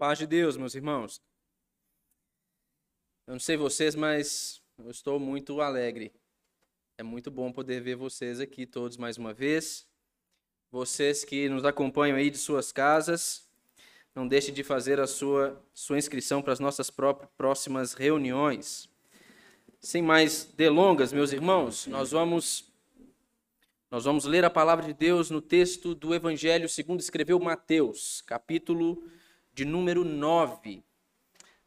Paz de Deus, meus irmãos. Eu não sei vocês, mas eu estou muito alegre. É muito bom poder ver vocês aqui todos mais uma vez. Vocês que nos acompanham aí de suas casas, não deixe de fazer a sua, sua inscrição para as nossas próximas reuniões. Sem mais delongas, meus irmãos, nós vamos nós vamos ler a palavra de Deus no texto do Evangelho segundo escreveu Mateus, capítulo de número 9.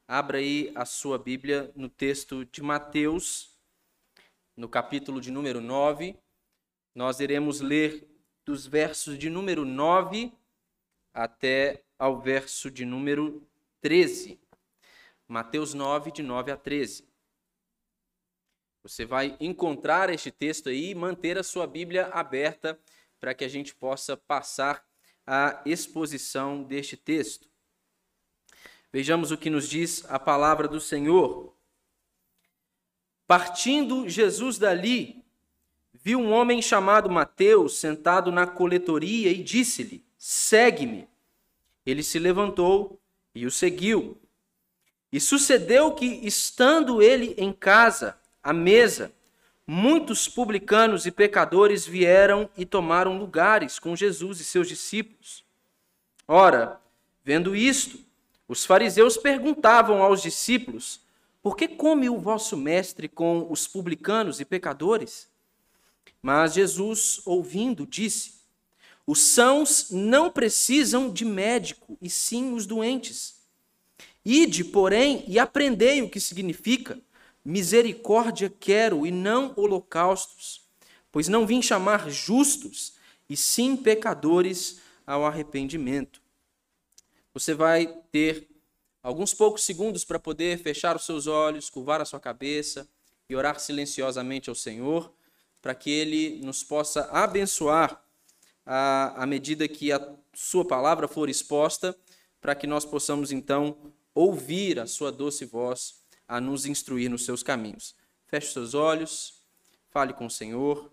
Abra aí a sua Bíblia no texto de Mateus, no capítulo de número 9. Nós iremos ler dos versos de número 9 até ao verso de número 13. Mateus 9, de 9 a 13. Você vai encontrar este texto aí e manter a sua Bíblia aberta para que a gente possa passar a exposição deste texto. Vejamos o que nos diz a palavra do Senhor. Partindo Jesus dali, viu um homem chamado Mateus sentado na coletoria e disse-lhe: Segue-me. Ele se levantou e o seguiu. E sucedeu que, estando ele em casa, à mesa, muitos publicanos e pecadores vieram e tomaram lugares com Jesus e seus discípulos. Ora, vendo isto, os fariseus perguntavam aos discípulos: Por que come o vosso mestre com os publicanos e pecadores? Mas Jesus, ouvindo, disse: Os sãos não precisam de médico, e sim os doentes. Ide, porém, e aprendei o que significa: misericórdia quero e não holocaustos, pois não vim chamar justos, e sim pecadores ao arrependimento. Você vai ter alguns poucos segundos para poder fechar os seus olhos, curvar a sua cabeça e orar silenciosamente ao Senhor, para que Ele nos possa abençoar à, à medida que a Sua palavra for exposta, para que nós possamos então ouvir a Sua doce voz a nos instruir nos seus caminhos. Feche os seus olhos, fale com o Senhor.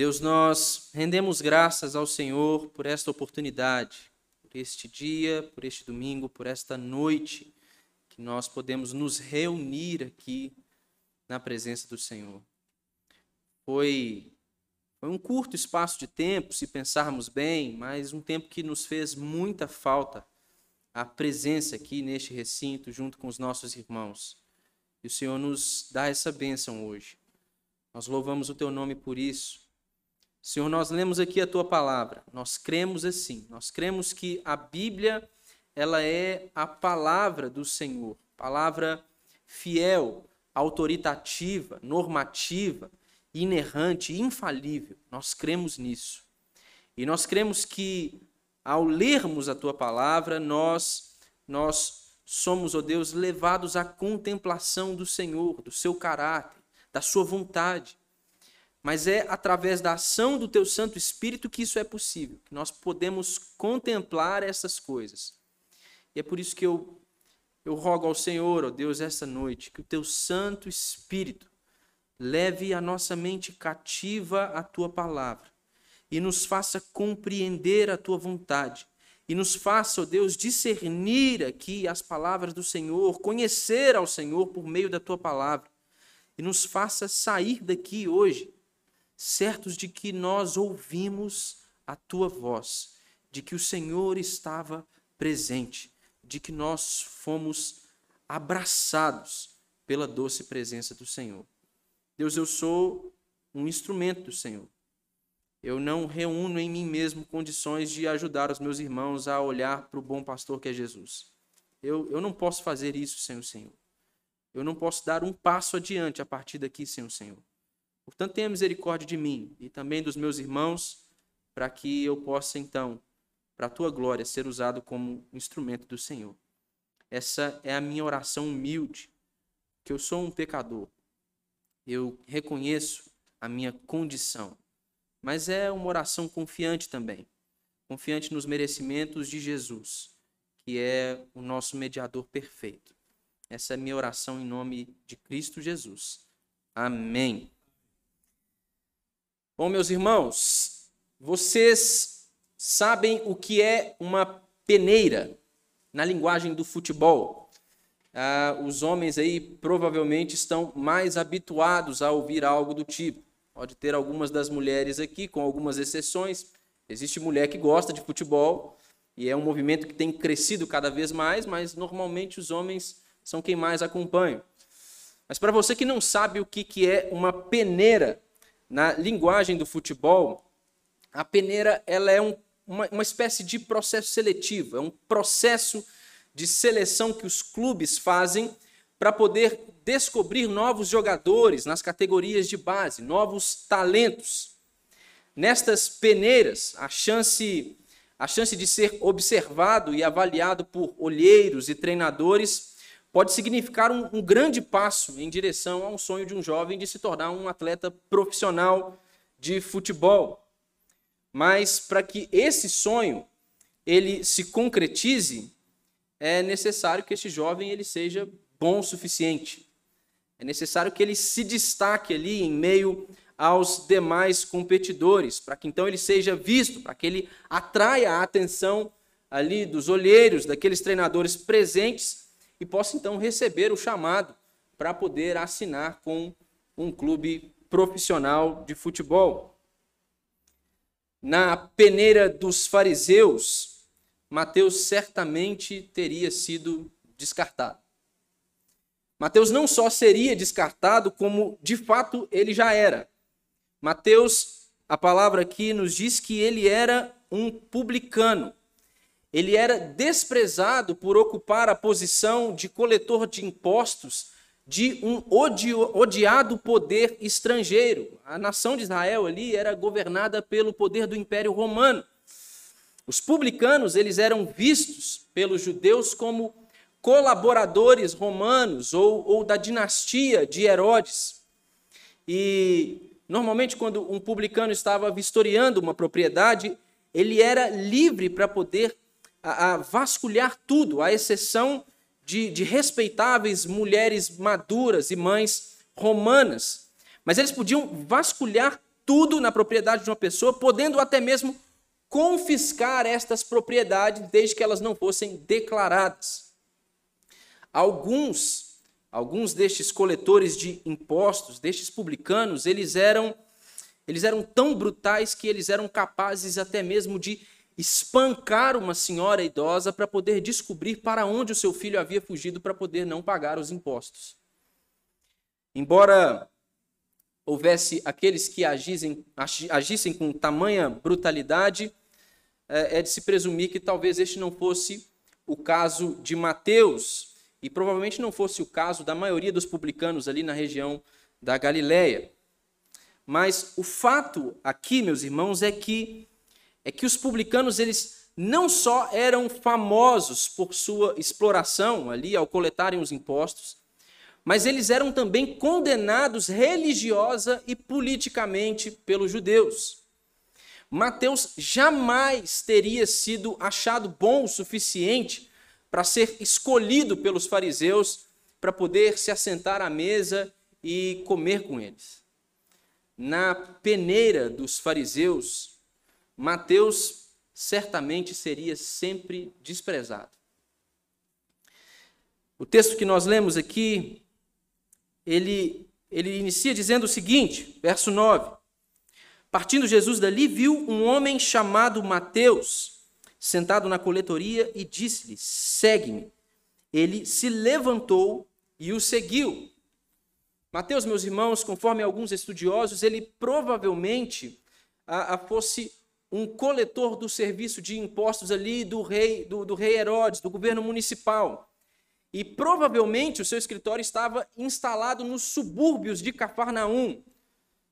Deus, nós rendemos graças ao Senhor por esta oportunidade, por este dia, por este domingo, por esta noite, que nós podemos nos reunir aqui na presença do Senhor. Foi, foi um curto espaço de tempo, se pensarmos bem, mas um tempo que nos fez muita falta a presença aqui neste recinto, junto com os nossos irmãos. E o Senhor nos dá essa bênção hoje. Nós louvamos o teu nome por isso. Senhor, nós lemos aqui a tua palavra. Nós cremos assim. Nós cremos que a Bíblia, ela é a palavra do Senhor, palavra fiel, autoritativa, normativa, inerrante, infalível. Nós cremos nisso. E nós cremos que ao lermos a tua palavra, nós nós somos, ó oh Deus, levados à contemplação do Senhor, do seu caráter, da sua vontade mas é através da ação do teu Santo Espírito que isso é possível, que nós podemos contemplar essas coisas. E é por isso que eu, eu rogo ao Senhor, ó Deus, essa noite, que o teu Santo Espírito leve a nossa mente cativa à tua palavra e nos faça compreender a tua vontade. E nos faça, ó Deus, discernir aqui as palavras do Senhor, conhecer ao Senhor por meio da tua palavra. E nos faça sair daqui hoje certos de que nós ouvimos a tua voz, de que o Senhor estava presente, de que nós fomos abraçados pela doce presença do Senhor. Deus, eu sou um instrumento do Senhor. Eu não reúno em mim mesmo condições de ajudar os meus irmãos a olhar para o bom pastor que é Jesus. Eu, eu não posso fazer isso sem o Senhor. Eu não posso dar um passo adiante a partir daqui sem o Senhor. Portanto, tenha misericórdia de mim e também dos meus irmãos, para que eu possa, então, para a tua glória, ser usado como instrumento do Senhor. Essa é a minha oração humilde, que eu sou um pecador. Eu reconheço a minha condição, mas é uma oração confiante também, confiante nos merecimentos de Jesus, que é o nosso mediador perfeito. Essa é a minha oração em nome de Cristo Jesus. Amém. Bom, meus irmãos, vocês sabem o que é uma peneira na linguagem do futebol. Ah, os homens aí provavelmente estão mais habituados a ouvir algo do tipo. Pode ter algumas das mulheres aqui, com algumas exceções. Existe mulher que gosta de futebol e é um movimento que tem crescido cada vez mais, mas normalmente os homens são quem mais acompanham. Mas para você que não sabe o que, que é uma peneira, na linguagem do futebol, a peneira ela é um, uma, uma espécie de processo seletivo, é um processo de seleção que os clubes fazem para poder descobrir novos jogadores nas categorias de base, novos talentos. Nestas peneiras, a chance, a chance de ser observado e avaliado por olheiros e treinadores pode significar um, um, grande passo em direção a um sonho de um jovem de se tornar um atleta profissional de futebol. Mas para que esse sonho ele se concretize, é necessário que esse jovem ele seja bom o suficiente. É necessário que ele se destaque ali em meio aos demais competidores, para que então ele seja visto, para que ele atraia a atenção ali dos olheiros, daqueles treinadores presentes e possa então receber o chamado para poder assinar com um clube profissional de futebol. Na peneira dos fariseus, Mateus certamente teria sido descartado. Mateus não só seria descartado, como de fato ele já era. Mateus, a palavra aqui nos diz que ele era um publicano ele era desprezado por ocupar a posição de coletor de impostos de um odiado poder estrangeiro. A nação de Israel ali era governada pelo poder do Império Romano. Os publicanos, eles eram vistos pelos judeus como colaboradores romanos ou, ou da dinastia de Herodes. E normalmente quando um publicano estava vistoriando uma propriedade, ele era livre para poder a, a vasculhar tudo, à exceção de, de respeitáveis mulheres maduras e mães romanas. Mas eles podiam vasculhar tudo na propriedade de uma pessoa, podendo até mesmo confiscar estas propriedades desde que elas não fossem declaradas. Alguns, alguns destes coletores de impostos, destes publicanos, eles eram eles eram tão brutais que eles eram capazes até mesmo de espancar uma senhora idosa para poder descobrir para onde o seu filho havia fugido para poder não pagar os impostos. Embora houvesse aqueles que agissem, agissem com tamanha brutalidade, é, é de se presumir que talvez este não fosse o caso de Mateus, e provavelmente não fosse o caso da maioria dos publicanos ali na região da Galileia. Mas o fato aqui, meus irmãos, é que é que os publicanos eles não só eram famosos por sua exploração ali ao coletarem os impostos, mas eles eram também condenados religiosa e politicamente pelos judeus. Mateus jamais teria sido achado bom o suficiente para ser escolhido pelos fariseus para poder se assentar à mesa e comer com eles. Na peneira dos fariseus, Mateus certamente seria sempre desprezado. O texto que nós lemos aqui, ele, ele inicia dizendo o seguinte, verso 9: Partindo Jesus dali, viu um homem chamado Mateus, sentado na coletoria, e disse-lhe: Segue-me. Ele se levantou e o seguiu. Mateus, meus irmãos, conforme alguns estudiosos, ele provavelmente a, a fosse um coletor do serviço de impostos ali do rei, do, do rei Herodes, do governo municipal. e provavelmente o seu escritório estava instalado nos subúrbios de Cafarnaum.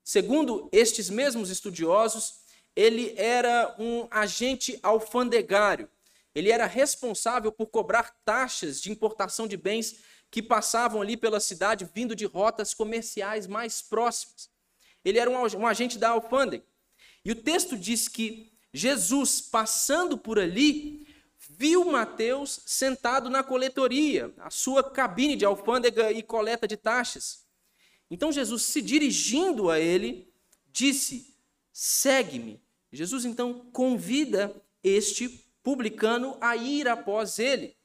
Segundo estes mesmos estudiosos, ele era um agente alfandegário. Ele era responsável por cobrar taxas de importação de bens que passavam ali pela cidade vindo de rotas comerciais mais próximas. Ele era um, um agente da alfândega. E o texto diz que Jesus, passando por ali, viu Mateus sentado na coletoria, a sua cabine de alfândega e coleta de taxas. Então Jesus, se dirigindo a ele, disse: Segue-me. Jesus então convida este publicano a ir após ele.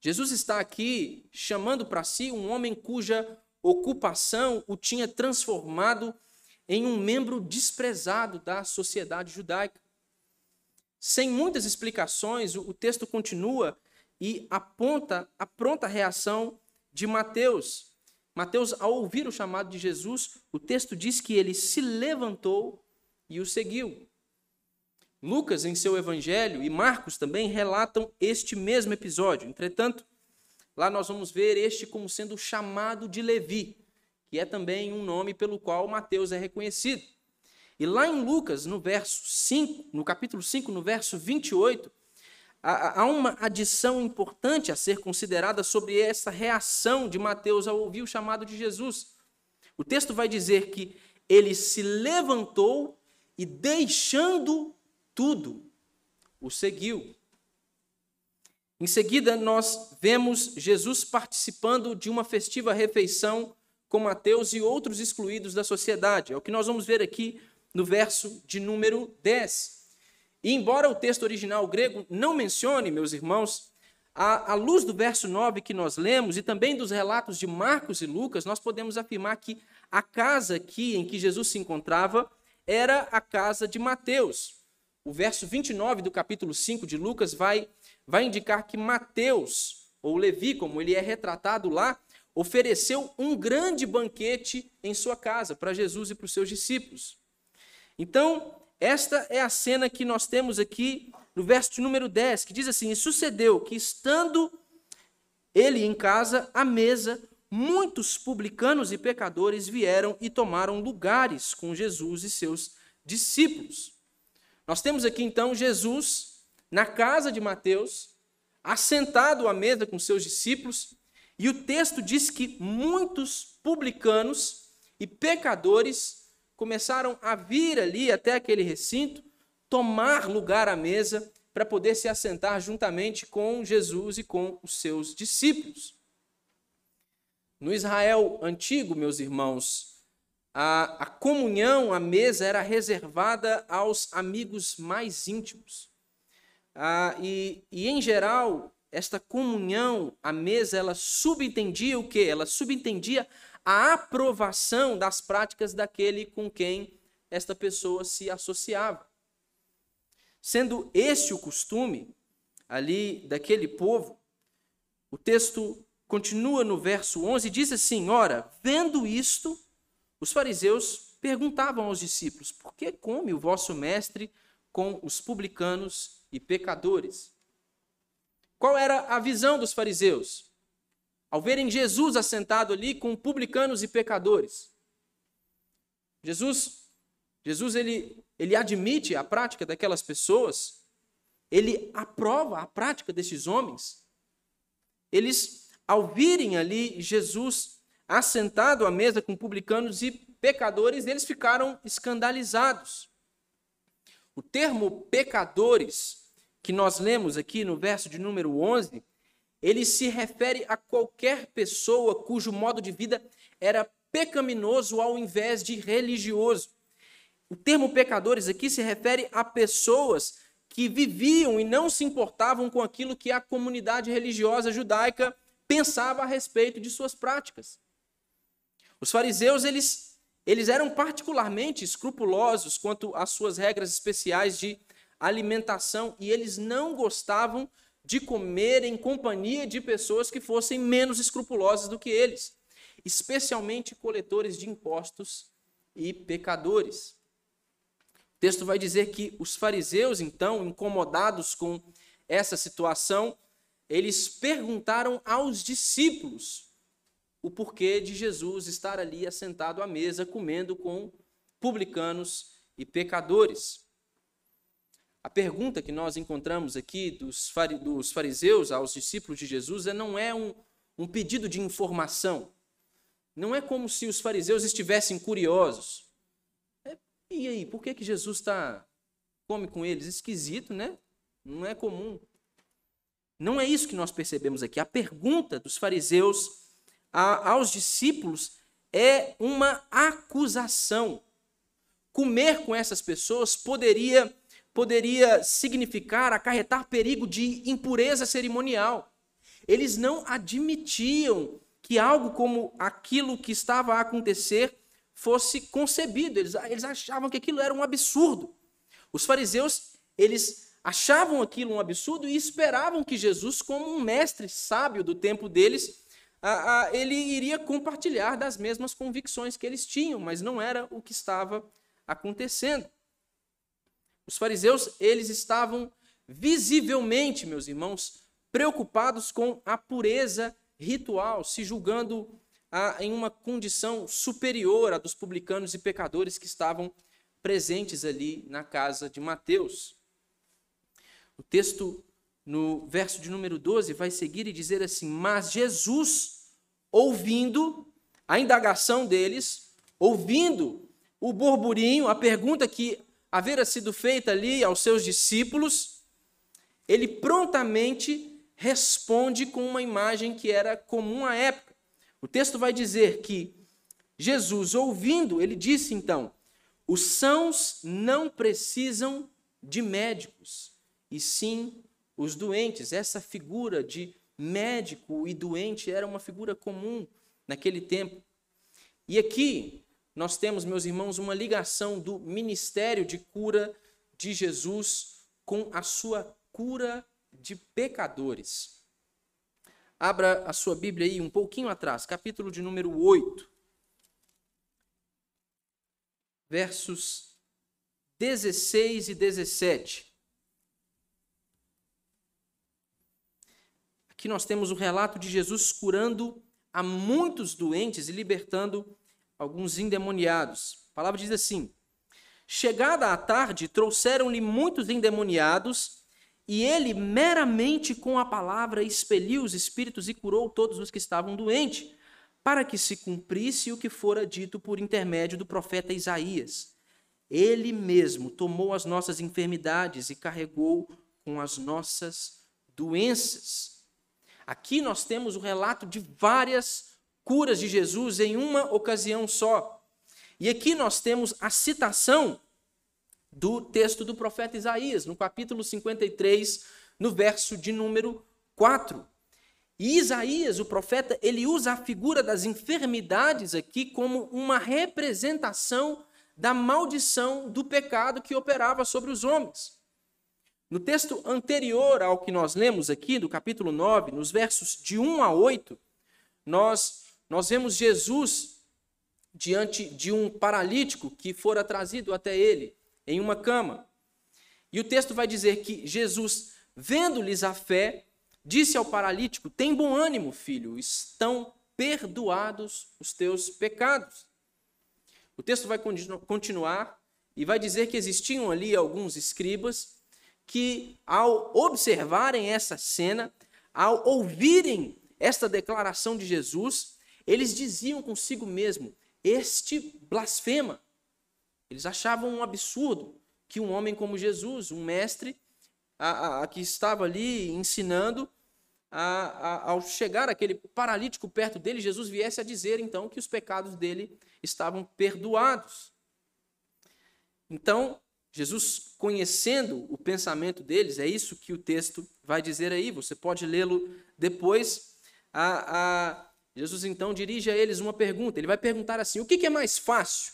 Jesus está aqui chamando para si um homem cuja ocupação o tinha transformado em um membro desprezado da sociedade judaica. Sem muitas explicações, o texto continua e aponta a pronta reação de Mateus. Mateus, ao ouvir o chamado de Jesus, o texto diz que ele se levantou e o seguiu. Lucas, em seu evangelho, e Marcos também relatam este mesmo episódio. Entretanto, lá nós vamos ver este como sendo chamado de Levi, que é também um nome pelo qual Mateus é reconhecido. E lá em Lucas, no verso 5, no capítulo 5, no verso 28, há uma adição importante a ser considerada sobre essa reação de Mateus ao ouvir o chamado de Jesus. O texto vai dizer que ele se levantou e, deixando tudo, o seguiu. Em seguida, nós vemos Jesus participando de uma festiva refeição com Mateus e outros excluídos da sociedade. É o que nós vamos ver aqui no verso de número 10. E embora o texto original grego não mencione, meus irmãos, à, luz do verso 9 que nós lemos e também dos relatos de Marcos e Lucas, nós podemos afirmar que a casa aqui em que Jesus se encontrava era a casa de Mateus. O verso 29 do capítulo 5 de Lucas vai, vai indicar que Mateus, ou Levi, como ele é retratado lá, ofereceu um grande banquete em sua casa para Jesus e para os seus discípulos. Então, esta é a cena que nós temos aqui no verso número 10, que diz assim: E sucedeu que, estando ele em casa, à mesa, muitos publicanos e pecadores vieram e tomaram lugares com Jesus e seus discípulos. Nós temos aqui então Jesus na casa de Mateus, assentado à mesa com seus discípulos, e o texto diz que muitos publicanos e pecadores começaram a vir ali até aquele recinto, tomar lugar à mesa para poder se assentar juntamente com Jesus e com os seus discípulos. No Israel antigo, meus irmãos, a, a comunhão, a mesa era reservada aos amigos mais íntimos. Ah, e, e, em geral, esta comunhão, a mesa, ela subentendia o quê? Ela subentendia a aprovação das práticas daquele com quem esta pessoa se associava. Sendo esse o costume ali daquele povo, o texto continua no verso 11 e diz assim: Ora, vendo isto, os fariseus perguntavam aos discípulos: Por que come o vosso mestre com os publicanos e pecadores? Qual era a visão dos fariseus? Ao verem Jesus assentado ali com publicanos e pecadores. Jesus, Jesus ele, ele admite a prática daquelas pessoas, ele aprova a prática desses homens. Eles, ao virem ali Jesus assentado à mesa com publicanos e pecadores, eles ficaram escandalizados. O termo pecadores, que nós lemos aqui no verso de número 11, ele se refere a qualquer pessoa cujo modo de vida era pecaminoso ao invés de religioso. O termo pecadores aqui se refere a pessoas que viviam e não se importavam com aquilo que a comunidade religiosa judaica pensava a respeito de suas práticas. Os fariseus, eles, eles eram particularmente escrupulosos quanto às suas regras especiais de alimentação e eles não gostavam de comer em companhia de pessoas que fossem menos escrupulosas do que eles, especialmente coletores de impostos e pecadores. O texto vai dizer que os fariseus, então, incomodados com essa situação, eles perguntaram aos discípulos o porquê de Jesus estar ali assentado à mesa comendo com publicanos e pecadores. A pergunta que nós encontramos aqui dos fariseus aos discípulos de Jesus é, não é um, um pedido de informação. Não é como se os fariseus estivessem curiosos. É, e aí, por que, que Jesus está come com eles? Esquisito, né? Não é comum. Não é isso que nós percebemos aqui. A pergunta dos fariseus a, aos discípulos é uma acusação. Comer com essas pessoas poderia, poderia significar acarretar perigo de impureza cerimonial. Eles não admitiam que algo como aquilo que estava a acontecer fosse concebido. Eles, eles achavam que aquilo era um absurdo. Os fariseus, eles achavam aquilo um absurdo e esperavam que Jesus, como um mestre sábio do tempo deles, a, a, ele iria compartilhar das mesmas convicções que eles tinham, mas não era o que estava acontecendo. Os fariseus, eles estavam visivelmente, meus irmãos, preocupados com a pureza ritual, se julgando a, em uma condição superior à dos publicanos e pecadores que estavam presentes ali na casa de Mateus. O texto no verso de número 12, vai seguir e dizer assim: Mas Jesus, ouvindo a indagação deles, ouvindo o burburinho, a pergunta que havera sido feita ali aos seus discípulos, ele prontamente responde com uma imagem que era comum à época. O texto vai dizer que Jesus, ouvindo, ele disse então: os sãos não precisam de médicos, e sim os doentes. Essa figura de médico e doente era uma figura comum naquele tempo. E aqui nós temos, meus irmãos, uma ligação do ministério de cura de Jesus com a sua cura de pecadores. Abra a sua Bíblia aí um pouquinho atrás, capítulo de número 8, versos 16 e 17. Aqui nós temos o relato de Jesus curando a muitos doentes e libertando alguns endemoniados. A palavra diz assim: Chegada a tarde, trouxeram-lhe muitos endemoniados, e ele, meramente com a palavra, expeliu os espíritos e curou todos os que estavam doentes, para que se cumprisse o que fora dito por intermédio do profeta Isaías. Ele mesmo tomou as nossas enfermidades e carregou com as nossas doenças. Aqui nós temos o relato de várias curas de Jesus em uma ocasião só. E aqui nós temos a citação do texto do profeta Isaías, no capítulo 53, no verso de número 4. E Isaías, o profeta, ele usa a figura das enfermidades aqui como uma representação da maldição do pecado que operava sobre os homens. No texto anterior ao que nós lemos aqui, do capítulo 9, nos versos de 1 a 8, nós, nós vemos Jesus diante de um paralítico que fora trazido até ele em uma cama. E o texto vai dizer que Jesus, vendo-lhes a fé, disse ao paralítico: Tem bom ânimo, filho, estão perdoados os teus pecados. O texto vai continuar e vai dizer que existiam ali alguns escribas que, ao observarem essa cena, ao ouvirem esta declaração de Jesus, eles diziam consigo mesmo: Este blasfema. Eles achavam um absurdo que um homem como Jesus, um mestre, a, a, a que estava ali ensinando, a, ao chegar aquele paralítico perto dele, Jesus viesse a dizer então que os pecados dele estavam perdoados. Então, Jesus, conhecendo o pensamento deles, é isso que o texto vai dizer aí, você pode lê-lo depois. A, a, Jesus então dirige a eles uma pergunta. Ele vai perguntar assim: o que, é mais fácil?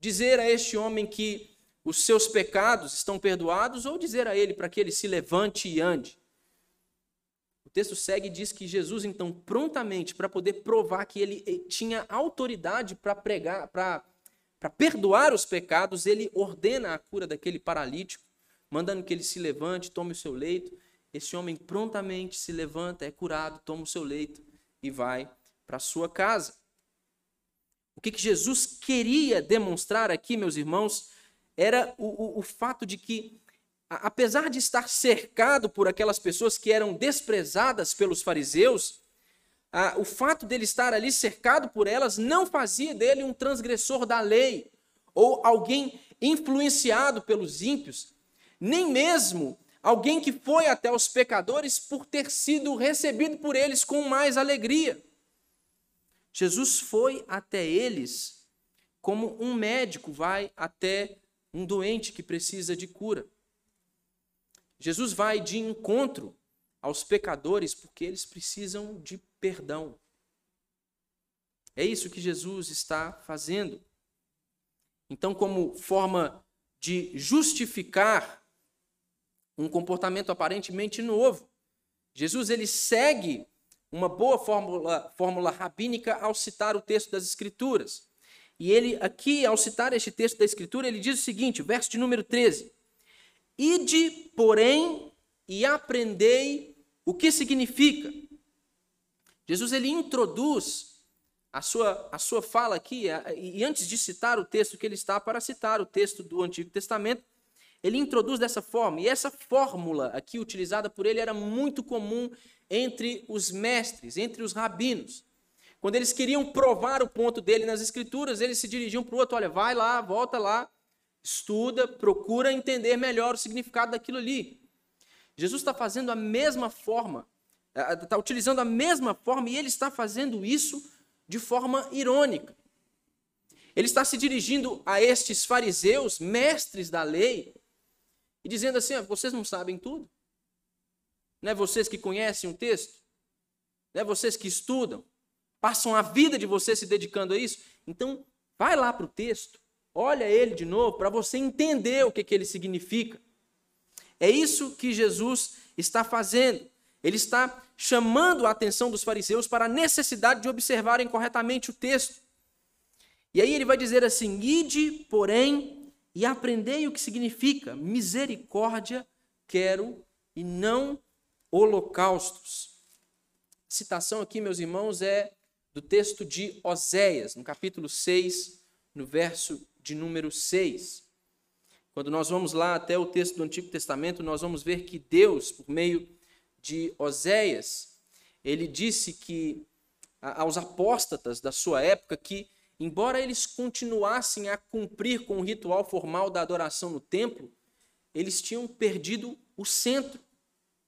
Dizer a este homem que os seus pecados estão perdoados ou dizer a ele para que ele se levante e ande? O texto segue e diz que Jesus, então, prontamente, para poder provar que ele eh, tinha autoridade para pregar, para perdoar os pecados, ele ordena a cura daquele paralítico, mandando que ele se levante, tome o seu leito. esse homem prontamente se levanta, é curado, toma o seu leito e vai para sua casa. O que, que Jesus queria demonstrar aqui, meus irmãos, era o, o, o fato de que, apesar de estar cercado por aquelas pessoas que eram desprezadas pelos fariseus, o fato dele estar ali cercado por elas não fazia dele um transgressor da lei ou alguém influenciado pelos ímpios, nem mesmo alguém que foi até os pecadores por ter sido recebido por eles com mais alegria. Jesus foi até eles como um médico vai até um doente que precisa de cura. Jesus vai de encontro aos pecadores porque eles precisam de perdão. É isso que Jesus está fazendo. Então, como forma de justificar um comportamento aparentemente novo, Jesus ele segue uma boa fórmula, fórmula rabínica ao citar o texto das Escrituras. E ele, aqui, ao citar este texto da Escritura, ele diz o seguinte, verso de número 13: Ide, porém, e aprendei o que significa. Jesus ele introduz a sua, a sua fala aqui, e antes de citar o texto que ele está para citar, o texto do Antigo Testamento, ele introduz dessa forma, e essa fórmula aqui utilizada por ele era muito comum entre os mestres, entre os rabinos. Quando eles queriam provar o ponto dele nas escrituras, eles se dirigiam para o outro: olha, vai lá, volta lá, estuda, procura entender melhor o significado daquilo ali. Jesus está fazendo a mesma forma, está utilizando a mesma forma e ele está fazendo isso de forma irônica. Ele está se dirigindo a estes fariseus, mestres da lei, e dizendo assim: vocês não sabem tudo? Não é vocês que conhecem o texto? Não é vocês que estudam? Passam a vida de vocês se dedicando a isso? Então, vai lá para o texto, olha ele de novo, para você entender o que, que ele significa. É isso que Jesus está fazendo. Ele está chamando a atenção dos fariseus para a necessidade de observarem corretamente o texto. E aí ele vai dizer assim: Ide, porém, e aprendei o que significa misericórdia quero e não holocaustos. A citação aqui, meus irmãos, é do texto de Oséias, no capítulo 6, no verso de número 6. Quando nós vamos lá até o texto do Antigo Testamento, nós vamos ver que Deus, por meio de Oséias, ele disse que aos apóstatas da sua época que, embora eles continuassem a cumprir com o ritual formal da adoração no templo, eles tinham perdido o centro.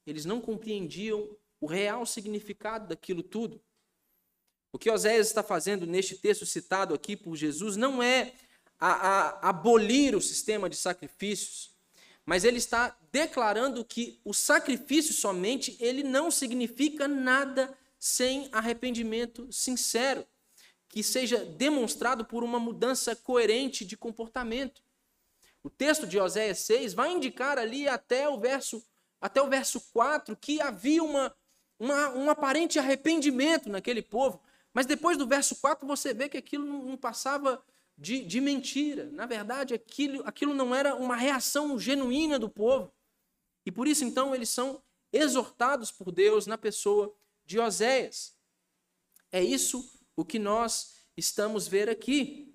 Eles não compreendiam o real significado daquilo tudo. O que Oséias está fazendo neste texto citado aqui por Jesus não é a, a, abolir o sistema de sacrifícios, mas ele está declarando que o sacrifício somente ele não significa nada sem arrependimento sincero, que seja demonstrado por uma mudança coerente de comportamento. O texto de Oséias 6 vai indicar ali até o verso até o verso 4, que havia uma, uma, um aparente arrependimento naquele povo. Mas depois do verso 4, você vê que aquilo não passava de, de mentira. Na verdade, aquilo, aquilo não era uma reação genuína do povo. E por isso, então, eles são exortados por Deus na pessoa de Oséias. É isso o que nós estamos ver aqui.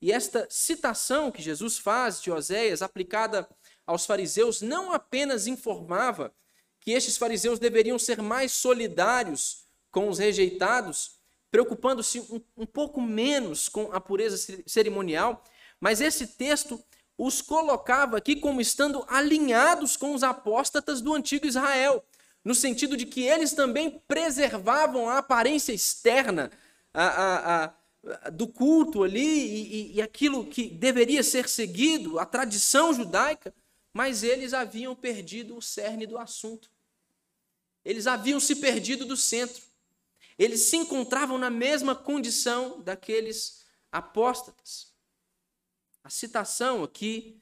E esta citação que Jesus faz de Oséias, aplicada aos fariseus não apenas informava que estes fariseus deveriam ser mais solidários com os rejeitados, preocupando-se um, um, pouco menos com a pureza cerimonial, mas esse texto os colocava aqui como estando alinhados com os apóstatas do antigo Israel, no sentido de que eles também preservavam a aparência externa a, a, a, do culto ali e, e aquilo que deveria ser seguido, a tradição judaica, mas eles haviam perdido o cerne do assunto. Eles haviam se perdido do centro. Eles se encontravam na mesma condição daqueles apóstatas. A citação aqui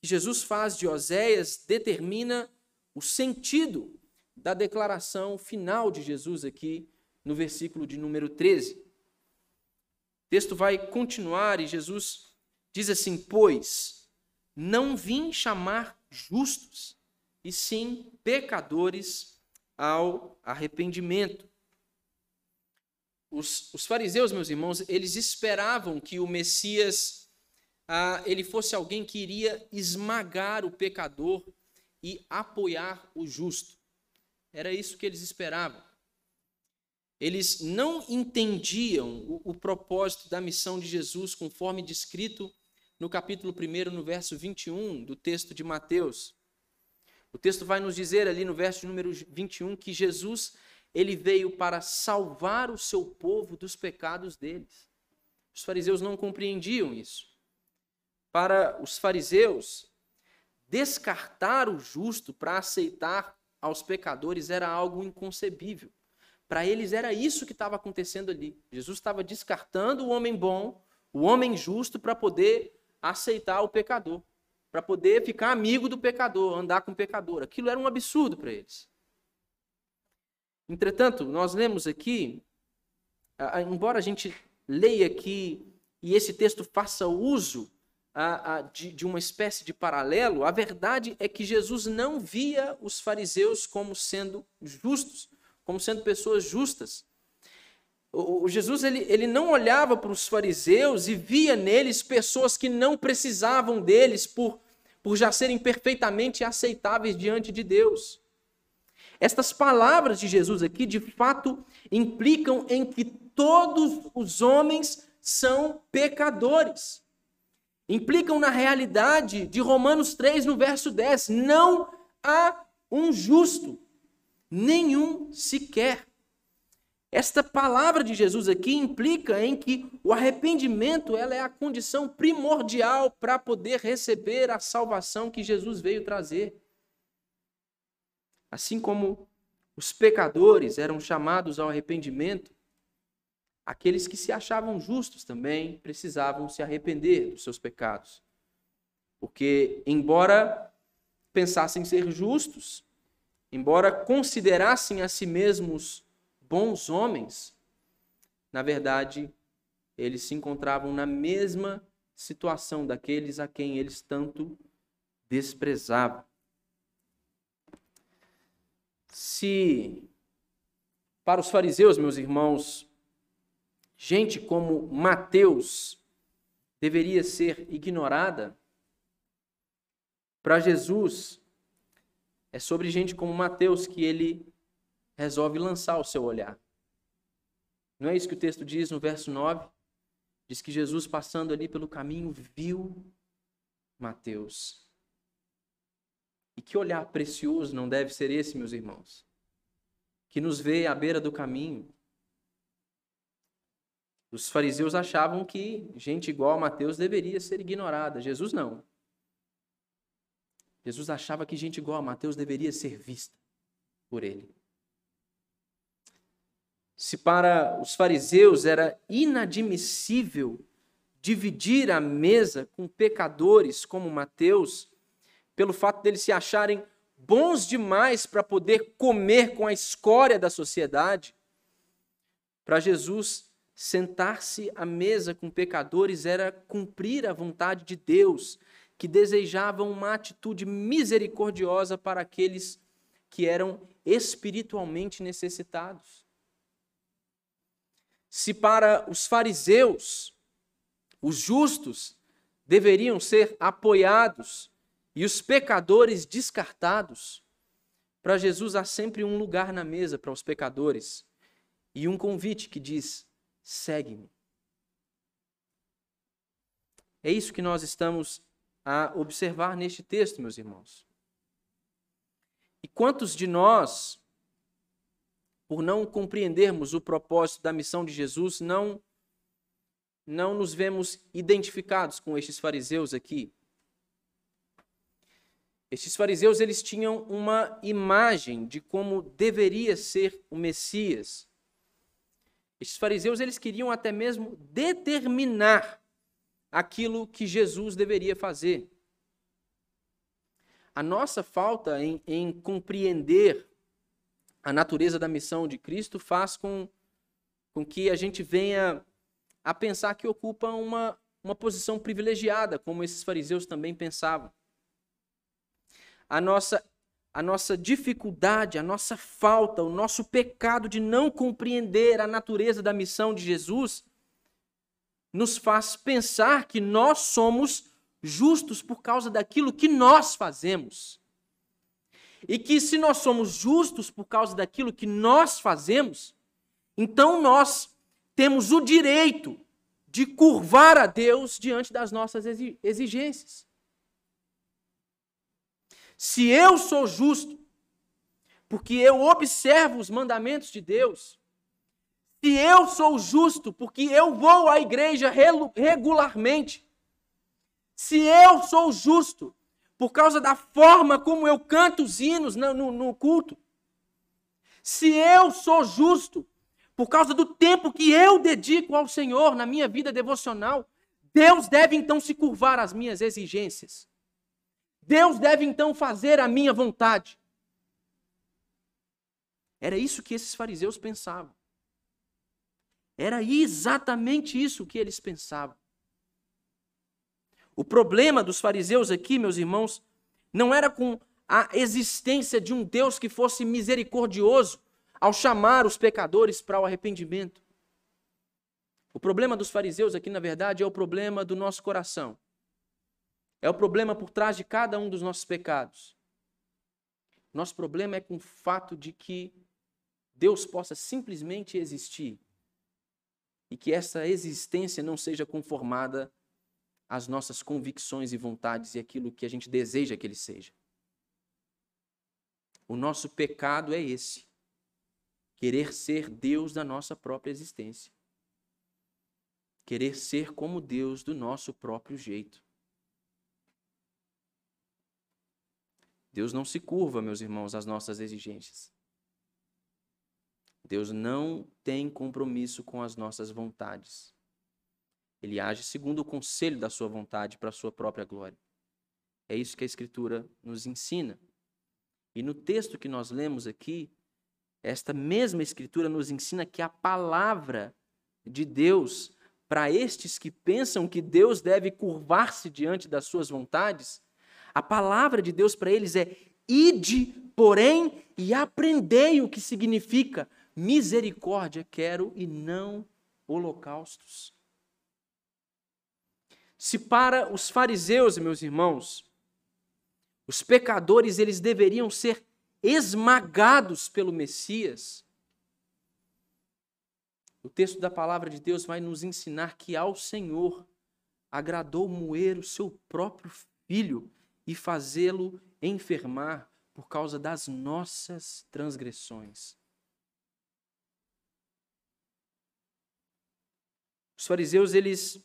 que Jesus faz de Oséias determina o sentido da declaração final de Jesus aqui no versículo de número 13. O texto vai continuar e Jesus diz assim: Pois não vim chamar justos, e sim pecadores ao arrependimento. Os, os fariseus, meus irmãos, eles esperavam que o Messias ah, ele fosse alguém que iria esmagar o pecador e apoiar o justo. Era isso que eles esperavam. Eles não entendiam o, o propósito da missão de Jesus conforme descrito no capítulo 1, no verso 21 do texto de Mateus. O texto vai nos dizer ali no verso número 21 que Jesus ele veio para salvar o seu povo dos pecados deles. Os fariseus não compreendiam isso. Para os fariseus, descartar o justo para aceitar aos pecadores era algo inconcebível. Para eles era isso que estava acontecendo ali. Jesus estava descartando o homem bom, o homem justo, para poder aceitar o pecador, para poder ficar amigo do pecador, andar com o pecador. Aquilo era um absurdo para eles. Entretanto, nós lemos aqui, embora a gente leia aqui e esse texto faça uso de uma espécie de paralelo, a verdade é que Jesus não via os fariseus como sendo justos, como sendo pessoas justas. O, Jesus ele, ele não olhava para os fariseus e via neles pessoas que não precisavam deles por, por já serem perfeitamente aceitáveis diante de Deus. Estas palavras de Jesus aqui, de fato, implicam em que todos os homens são pecadores implicam na realidade de Romanos 3, no verso 10. Não há um justo, nenhum sequer. Esta palavra de Jesus aqui implica em que o arrependimento ela é a condição primordial para poder receber a salvação que Jesus veio trazer. Assim como os pecadores eram chamados ao arrependimento, Aqueles que se achavam justos também precisavam se arrepender dos seus pecados. Porque, embora pensassem ser justos, embora considerassem a si mesmos bons homens, na verdade, eles se encontravam na mesma situação daqueles a quem eles tanto desprezavam. Se para os fariseus, meus irmãos, gente como Mateus deveria ser ignorada, para Jesus é sobre gente como Mateus que ele resolve lançar o seu olhar. Não é isso que o texto diz no verso 9? Diz que Jesus, passando ali pelo caminho, viu Mateus. E que olhar precioso não deve ser esse, meus irmãos? Que nos vê à beira do caminho, os fariseus achavam que gente igual a Mateus deveria ser ignorada. Jesus não. Jesus achava que gente igual a Mateus deveria ser vista por ele. Se para os fariseus era inadmissível dividir a mesa com pecadores como Mateus, pelo fato deles se acharem bons demais para poder comer com a escória da sociedade, para Jesus Sentar-se à mesa com pecadores era cumprir a vontade de Deus, que desejava uma atitude misericordiosa para aqueles que eram espiritualmente necessitados. Se para os fariseus, os justos deveriam ser apoiados e os pecadores descartados, para Jesus há sempre um lugar na mesa para os pecadores e um convite que diz: segue-me. É isso que nós estamos a observar neste texto, meus irmãos. E quantos de nós, por não compreendermos o propósito da missão de Jesus, não não nos vemos identificados com estes fariseus aqui? Estes fariseus eles tinham uma imagem de como deveria ser o Messias. Estes fariseus eles queriam até mesmo determinar aquilo que Jesus deveria fazer. A nossa falta em, em compreender a natureza da missão de Cristo faz com, com que a gente venha a pensar que ocupa uma, uma posição privilegiada, como esses fariseus também pensavam. A nossa a nossa dificuldade, a nossa falta, o nosso pecado de não compreender a natureza da missão de Jesus, nos faz pensar que nós somos justos por causa daquilo que nós fazemos. E que se nós somos justos por causa daquilo que nós fazemos, então nós temos o direito de curvar a Deus diante das nossas exigências. Se eu sou justo, porque eu observo os mandamentos de Deus, se eu sou justo, porque eu vou à igreja regularmente, se eu sou justo, por causa da forma como eu canto os hinos no, no, no culto, se eu sou justo, por causa do tempo que eu dedico ao Senhor na minha vida devocional, Deus deve então se curvar às minhas exigências. Deus deve então fazer a minha vontade. Era isso que esses fariseus pensavam. Era exatamente isso que eles pensavam. O problema dos fariseus aqui, meus irmãos, não era com a existência de um Deus que fosse misericordioso ao chamar os pecadores para o arrependimento. O problema dos fariseus aqui, na verdade, é o problema do nosso coração. É o problema por trás de cada um dos nossos pecados. Nosso problema é com o fato de que Deus possa simplesmente existir e que essa existência não seja conformada às nossas convicções e vontades e aquilo que a gente deseja que ele seja. O nosso pecado é esse querer ser Deus da nossa própria existência. Querer ser como Deus do nosso próprio jeito. Deus não se curva, meus irmãos, às nossas exigências. Deus não tem compromisso com as nossas vontades. Ele age segundo o conselho da sua vontade para a sua própria glória. É isso que a Escritura nos ensina. E no texto que nós lemos aqui, esta mesma Escritura nos ensina que a palavra de Deus para estes que pensam que Deus deve curvar-se diante das suas vontades, a palavra de Deus para eles é: ide, porém, e aprendei o que significa misericórdia quero e não holocaustos. Se para os fariseus, meus irmãos, os pecadores eles deveriam ser esmagados pelo Messias. O texto da palavra de Deus vai nos ensinar que ao Senhor agradou moer o seu próprio filho e fazê-lo enfermar por causa das nossas transgressões. Os fariseus eles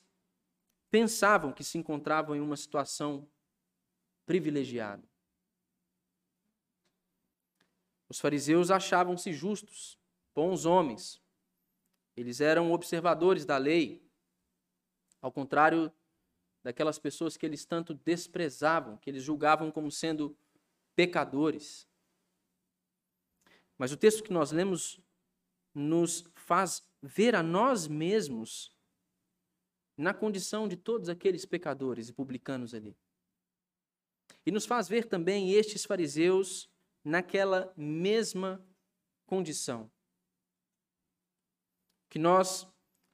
pensavam que se encontravam em uma situação privilegiada. Os fariseus achavam-se justos, bons homens. Eles eram observadores da lei, ao contrário daquelas pessoas que eles tanto desprezavam, que eles julgavam como sendo pecadores. Mas o texto que nós lemos nos faz ver a nós mesmos na condição de todos aqueles pecadores e publicanos ali. E nos faz ver também estes fariseus naquela mesma condição. O que nós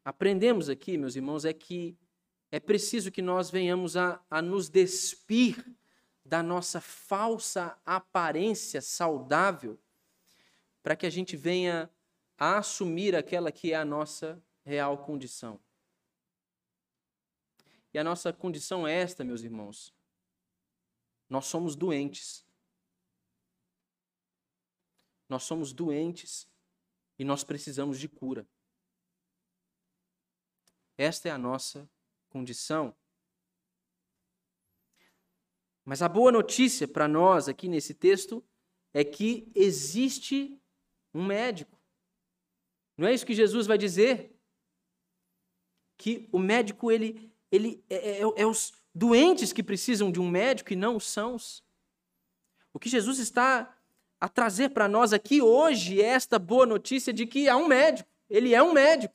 aprendemos aqui, meus irmãos, é que é preciso que nós venhamos a, a nos despir da nossa falsa aparência saudável, para que a gente venha a assumir aquela que é a nossa real condição. E a nossa condição é esta, meus irmãos. Nós somos doentes. Nós somos doentes e nós precisamos de cura. Esta é a nossa condição. Mas a boa notícia para nós aqui nesse texto é que existe um médico. Não é isso que Jesus vai dizer? Que o médico ele, ele é, é, é os doentes que precisam de um médico e não os sãos. O que Jesus está a trazer para nós aqui hoje é esta boa notícia de que há um médico, ele é um médico.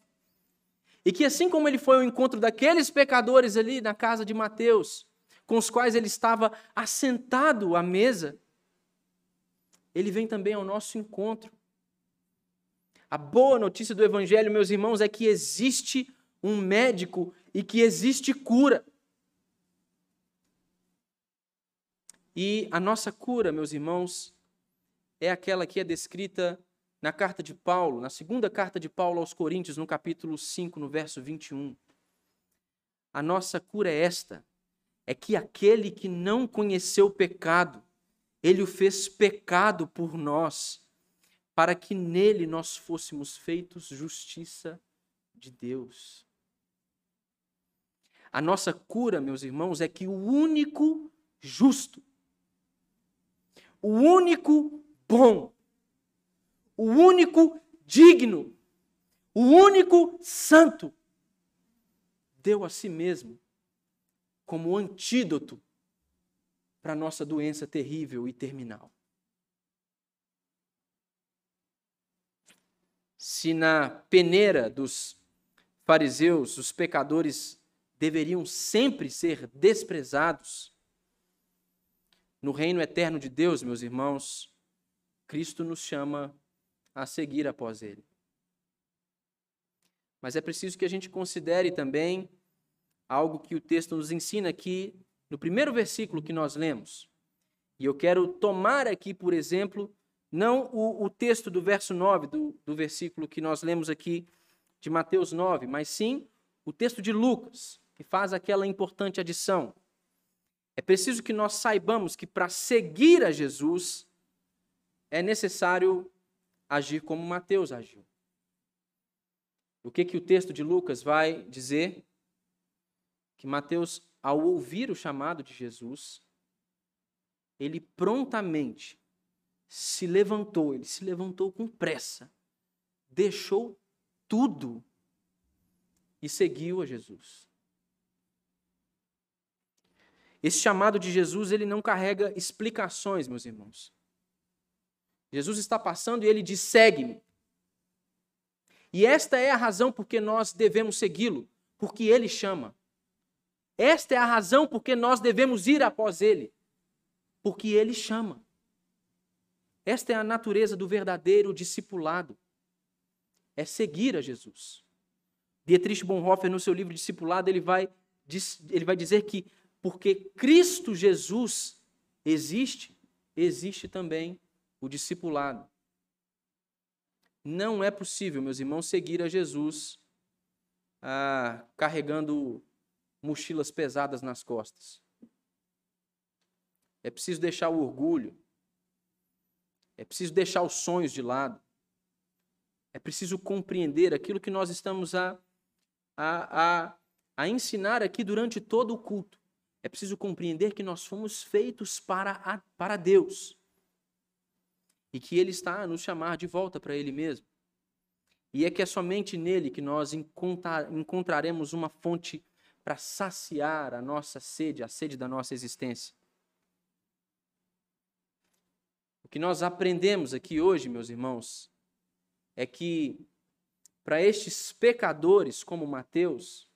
E que assim como ele foi ao encontro daqueles pecadores ali na casa de Mateus, com os quais ele estava assentado à mesa, ele vem também ao nosso encontro. A boa notícia do Evangelho, meus irmãos, é que existe um médico e que existe cura. E a nossa cura, meus irmãos, é aquela que é descrita na carta de Paulo, na segunda carta de Paulo aos Coríntios, no capítulo 5, no verso 21. A nossa cura é esta: é que aquele que não conheceu pecado, ele o fez pecado por nós, para que nele nós fôssemos feitos justiça de Deus. A nossa cura, meus irmãos, é que o único justo, o único bom, o único digno, o único santo, deu a si mesmo como antídoto para a nossa doença terrível e terminal. Se na peneira dos fariseus os pecadores deveriam sempre ser desprezados, no reino eterno de Deus, meus irmãos, Cristo nos chama a seguir após Ele. Mas é preciso que a gente considere também algo que o texto nos ensina aqui no primeiro versículo que nós lemos. E eu quero tomar aqui, por exemplo, não o, o texto do verso 9, do, do versículo que nós lemos aqui de Mateus 9, mas sim o texto de Lucas, que faz aquela importante adição. É preciso que nós saibamos que para seguir a Jesus é necessário agir como Mateus agiu. O que, que o texto de Lucas vai dizer? Que Mateus, ao ouvir o chamado de Jesus, ele prontamente se levantou, ele se levantou com pressa, deixou tudo e seguiu a Jesus. Esse chamado de Jesus, ele não carrega explicações, meus irmãos. Jesus está passando e ele diz: segue-me. E esta é a razão por que nós devemos segui-lo, porque ele chama. Esta é a razão por que nós devemos ir após ele, porque ele chama. Esta é a natureza do verdadeiro discipulado. É seguir a Jesus. Dietrich Bonhoeffer, no seu livro Discipulado, ele vai, ele vai dizer que porque Cristo Jesus existe, existe também o discipulado. Não é possível, meus irmãos, seguir a Jesus ah, carregando mochilas pesadas nas costas. É preciso deixar o orgulho. É preciso deixar os sonhos de lado. É preciso compreender aquilo que nós estamos a, a, a, a ensinar aqui durante todo o culto. É preciso compreender que nós fomos feitos para, a, para Deus e que Ele está a nos chamar de volta para Ele mesmo. E é que é somente nele que nós encontraremos uma fonte para saciar a nossa sede, a sede da nossa existência. O que nós aprendemos aqui hoje, meus irmãos, é que para estes pecadores como Mateus,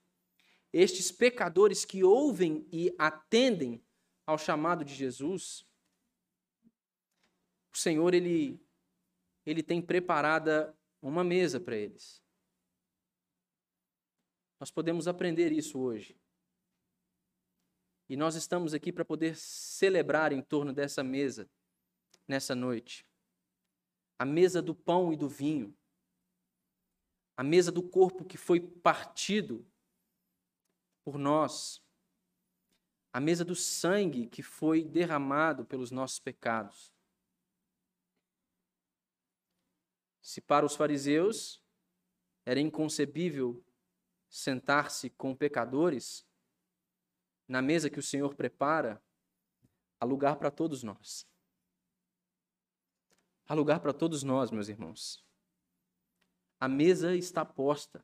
estes pecadores que ouvem e atendem ao chamado de Jesus, o Senhor ele ele tem preparada uma mesa para eles. Nós podemos aprender isso hoje. E nós estamos aqui para poder celebrar em torno dessa mesa nessa noite. A mesa do pão e do vinho. A mesa do corpo que foi partido por nós. A mesa do sangue que foi derramado pelos nossos pecados. Se para os fariseus era inconcebível sentar-se com pecadores, na mesa que o Senhor prepara, há lugar para todos nós. Há lugar para todos nós, meus irmãos. A mesa está posta.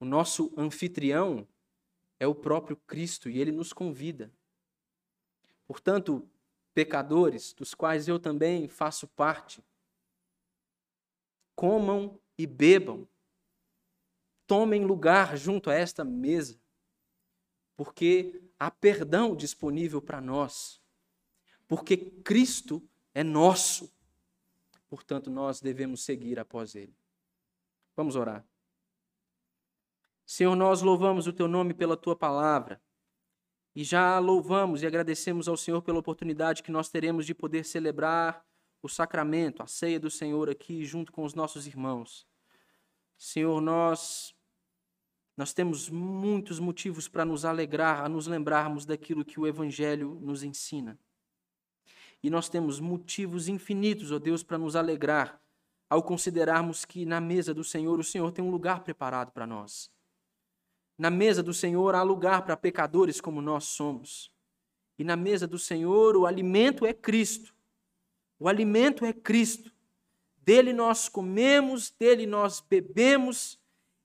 O nosso anfitrião é o próprio Cristo e ele nos convida. Portanto, pecadores, dos quais eu também faço parte, comam e bebam. Tomem lugar junto a esta mesa, porque há perdão disponível para nós, porque Cristo é nosso. Portanto, nós devemos seguir após ele. Vamos orar. Senhor, nós louvamos o teu nome pela tua palavra. E já louvamos e agradecemos ao Senhor pela oportunidade que nós teremos de poder celebrar o sacramento, a ceia do Senhor aqui junto com os nossos irmãos. Senhor, nós nós temos muitos motivos para nos alegrar, a nos lembrarmos daquilo que o evangelho nos ensina. E nós temos motivos infinitos, ó Deus, para nos alegrar ao considerarmos que na mesa do Senhor o Senhor tem um lugar preparado para nós. Na mesa do Senhor há lugar para pecadores como nós somos. E na mesa do Senhor o alimento é Cristo. O alimento é Cristo. Dele nós comemos, dele nós bebemos.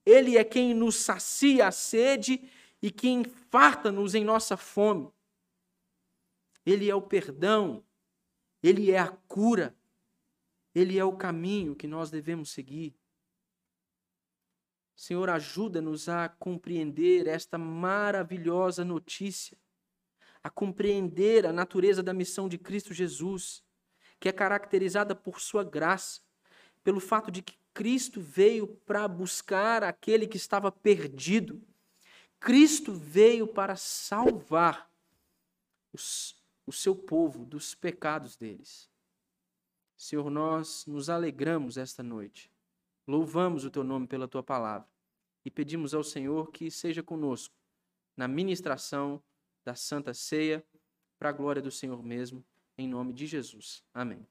Ele é quem nos sacia a sede e quem farta-nos em nossa fome. Ele é o perdão, ele é a cura, ele é o caminho que nós devemos seguir. Senhor, ajuda-nos a compreender esta maravilhosa notícia, a compreender a natureza da missão de Cristo Jesus, que é caracterizada por sua graça, pelo fato de que Cristo veio para buscar aquele que estava perdido. Cristo veio para salvar os, o seu povo dos pecados deles. Senhor, nós nos alegramos esta noite Louvamos o teu nome pela tua palavra e pedimos ao Senhor que seja conosco na ministração da Santa Ceia, para a glória do Senhor mesmo, em nome de Jesus. Amém.